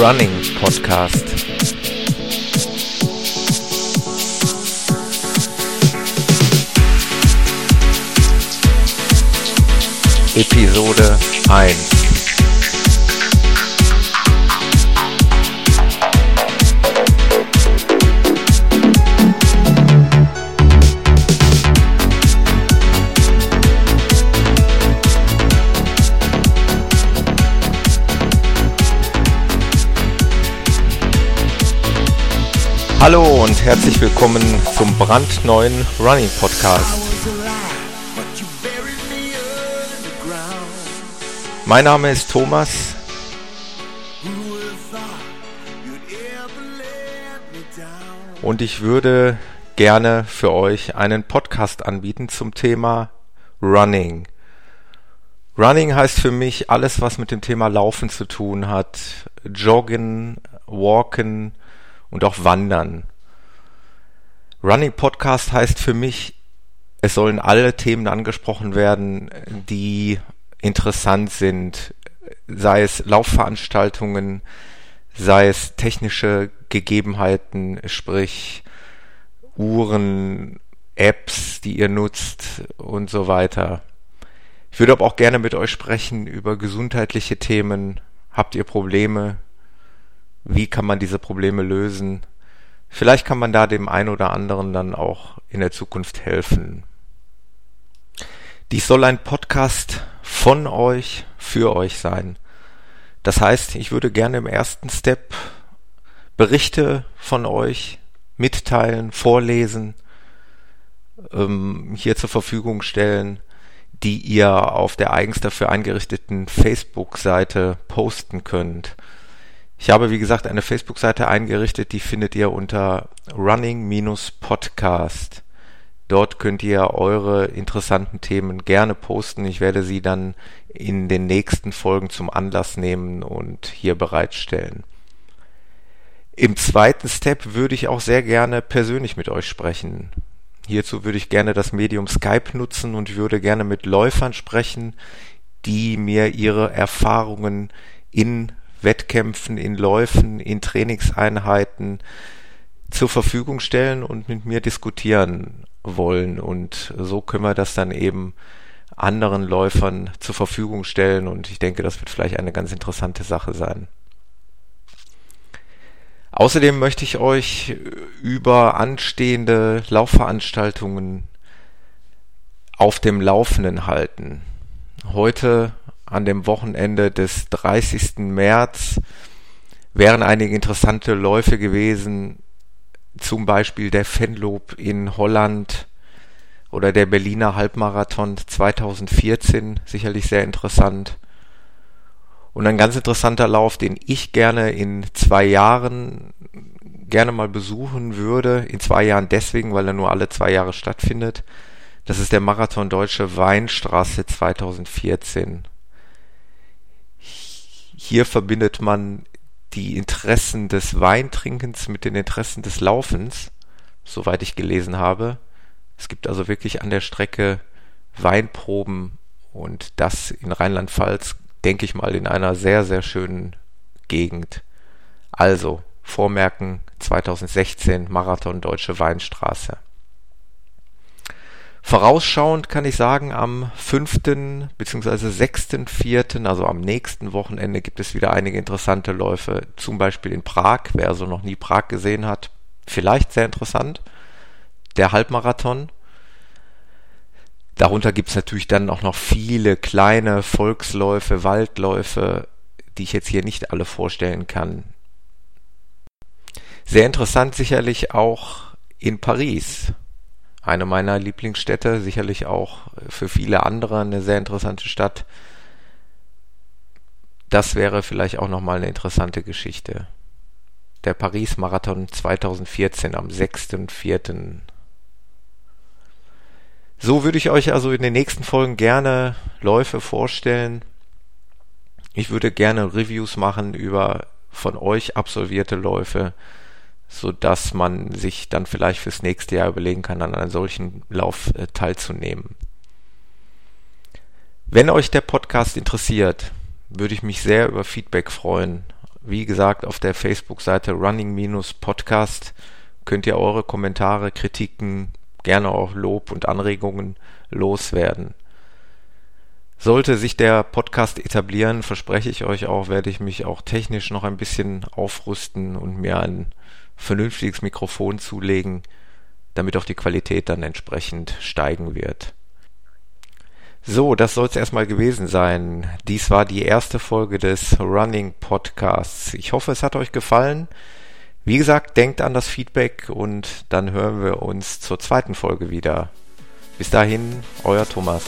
Running Podcast. Episode 1 Hallo und herzlich willkommen zum brandneuen Running Podcast. Mein Name ist Thomas. Und ich würde gerne für euch einen Podcast anbieten zum Thema Running. Running heißt für mich alles, was mit dem Thema Laufen zu tun hat. Joggen, Walken, und auch Wandern. Running Podcast heißt für mich, es sollen alle Themen angesprochen werden, die interessant sind, sei es Laufveranstaltungen, sei es technische Gegebenheiten, sprich Uhren, Apps, die ihr nutzt und so weiter. Ich würde aber auch gerne mit euch sprechen über gesundheitliche Themen. Habt ihr Probleme? Wie kann man diese Probleme lösen. Vielleicht kann man da dem einen oder anderen dann auch in der Zukunft helfen. Dies soll ein Podcast von euch, für euch sein. Das heißt, ich würde gerne im ersten Step Berichte von euch mitteilen, vorlesen, ähm, hier zur Verfügung stellen, die ihr auf der eigens dafür eingerichteten Facebook-Seite posten könnt. Ich habe, wie gesagt, eine Facebook-Seite eingerichtet, die findet ihr unter Running-Podcast. Dort könnt ihr eure interessanten Themen gerne posten. Ich werde sie dann in den nächsten Folgen zum Anlass nehmen und hier bereitstellen. Im zweiten Step würde ich auch sehr gerne persönlich mit euch sprechen. Hierzu würde ich gerne das Medium Skype nutzen und würde gerne mit Läufern sprechen, die mir ihre Erfahrungen in Wettkämpfen, in Läufen, in Trainingseinheiten zur Verfügung stellen und mit mir diskutieren wollen. Und so können wir das dann eben anderen Läufern zur Verfügung stellen. Und ich denke, das wird vielleicht eine ganz interessante Sache sein. Außerdem möchte ich euch über anstehende Laufveranstaltungen auf dem Laufenden halten. Heute an dem Wochenende des 30. März wären einige interessante Läufe gewesen, zum Beispiel der Fenlob in Holland oder der Berliner Halbmarathon 2014, sicherlich sehr interessant. Und ein ganz interessanter Lauf, den ich gerne in zwei Jahren gerne mal besuchen würde. In zwei Jahren deswegen, weil er nur alle zwei Jahre stattfindet. Das ist der Marathon Deutsche Weinstraße 2014. Hier verbindet man die Interessen des Weintrinkens mit den Interessen des Laufens, soweit ich gelesen habe. Es gibt also wirklich an der Strecke Weinproben und das in Rheinland-Pfalz, denke ich mal, in einer sehr, sehr schönen Gegend. Also, Vormerken 2016 Marathon Deutsche Weinstraße. Vorausschauend kann ich sagen, am 5. bzw. 6.4., also am nächsten Wochenende, gibt es wieder einige interessante Läufe, zum Beispiel in Prag, wer also noch nie Prag gesehen hat, vielleicht sehr interessant, der Halbmarathon. Darunter gibt es natürlich dann auch noch viele kleine Volksläufe, Waldläufe, die ich jetzt hier nicht alle vorstellen kann. Sehr interessant sicherlich auch in Paris eine meiner Lieblingsstädte, sicherlich auch für viele andere eine sehr interessante Stadt. Das wäre vielleicht auch nochmal eine interessante Geschichte. Der Paris-Marathon 2014 am 6.4. So würde ich euch also in den nächsten Folgen gerne Läufe vorstellen. Ich würde gerne Reviews machen über von euch absolvierte Läufe so dass man sich dann vielleicht fürs nächste Jahr überlegen kann, an einem solchen Lauf äh, teilzunehmen. Wenn euch der Podcast interessiert, würde ich mich sehr über Feedback freuen. Wie gesagt, auf der Facebook-Seite Running-Podcast könnt ihr eure Kommentare, Kritiken, gerne auch Lob und Anregungen loswerden. Sollte sich der Podcast etablieren, verspreche ich euch auch, werde ich mich auch technisch noch ein bisschen aufrüsten und mir ein vernünftiges Mikrofon zulegen, damit auch die Qualität dann entsprechend steigen wird. So, das soll es erstmal gewesen sein. Dies war die erste Folge des Running Podcasts. Ich hoffe, es hat euch gefallen. Wie gesagt, denkt an das Feedback und dann hören wir uns zur zweiten Folge wieder. Bis dahin, euer Thomas.